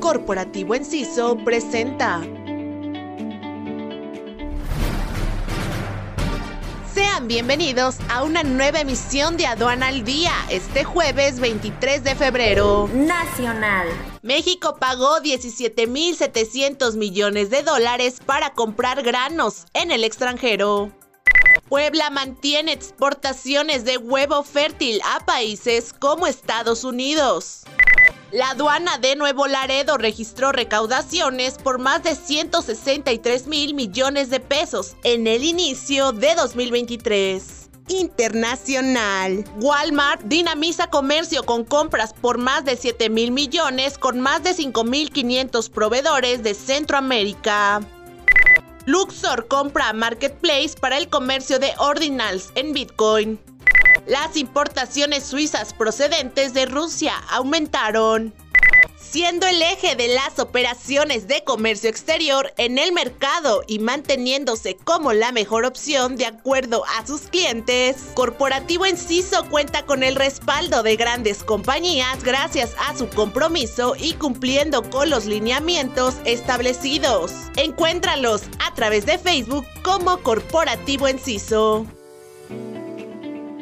Corporativo Enciso presenta. Sean bienvenidos a una nueva emisión de Aduana al Día, este jueves 23 de febrero. Nacional. México pagó 17.700 millones de dólares para comprar granos en el extranjero. Puebla mantiene exportaciones de huevo fértil a países como Estados Unidos. La aduana de Nuevo Laredo registró recaudaciones por más de 163 mil millones de pesos en el inicio de 2023. Internacional. Walmart dinamiza comercio con compras por más de 7 mil millones con más de 5 mil 500 proveedores de Centroamérica. Luxor compra Marketplace para el comercio de ordinals en Bitcoin. Las importaciones suizas procedentes de Rusia aumentaron siendo el eje de las operaciones de comercio exterior en el mercado y manteniéndose como la mejor opción de acuerdo a sus clientes. Corporativo Enciso cuenta con el respaldo de grandes compañías gracias a su compromiso y cumpliendo con los lineamientos establecidos. Encuéntralos a través de Facebook como Corporativo Enciso.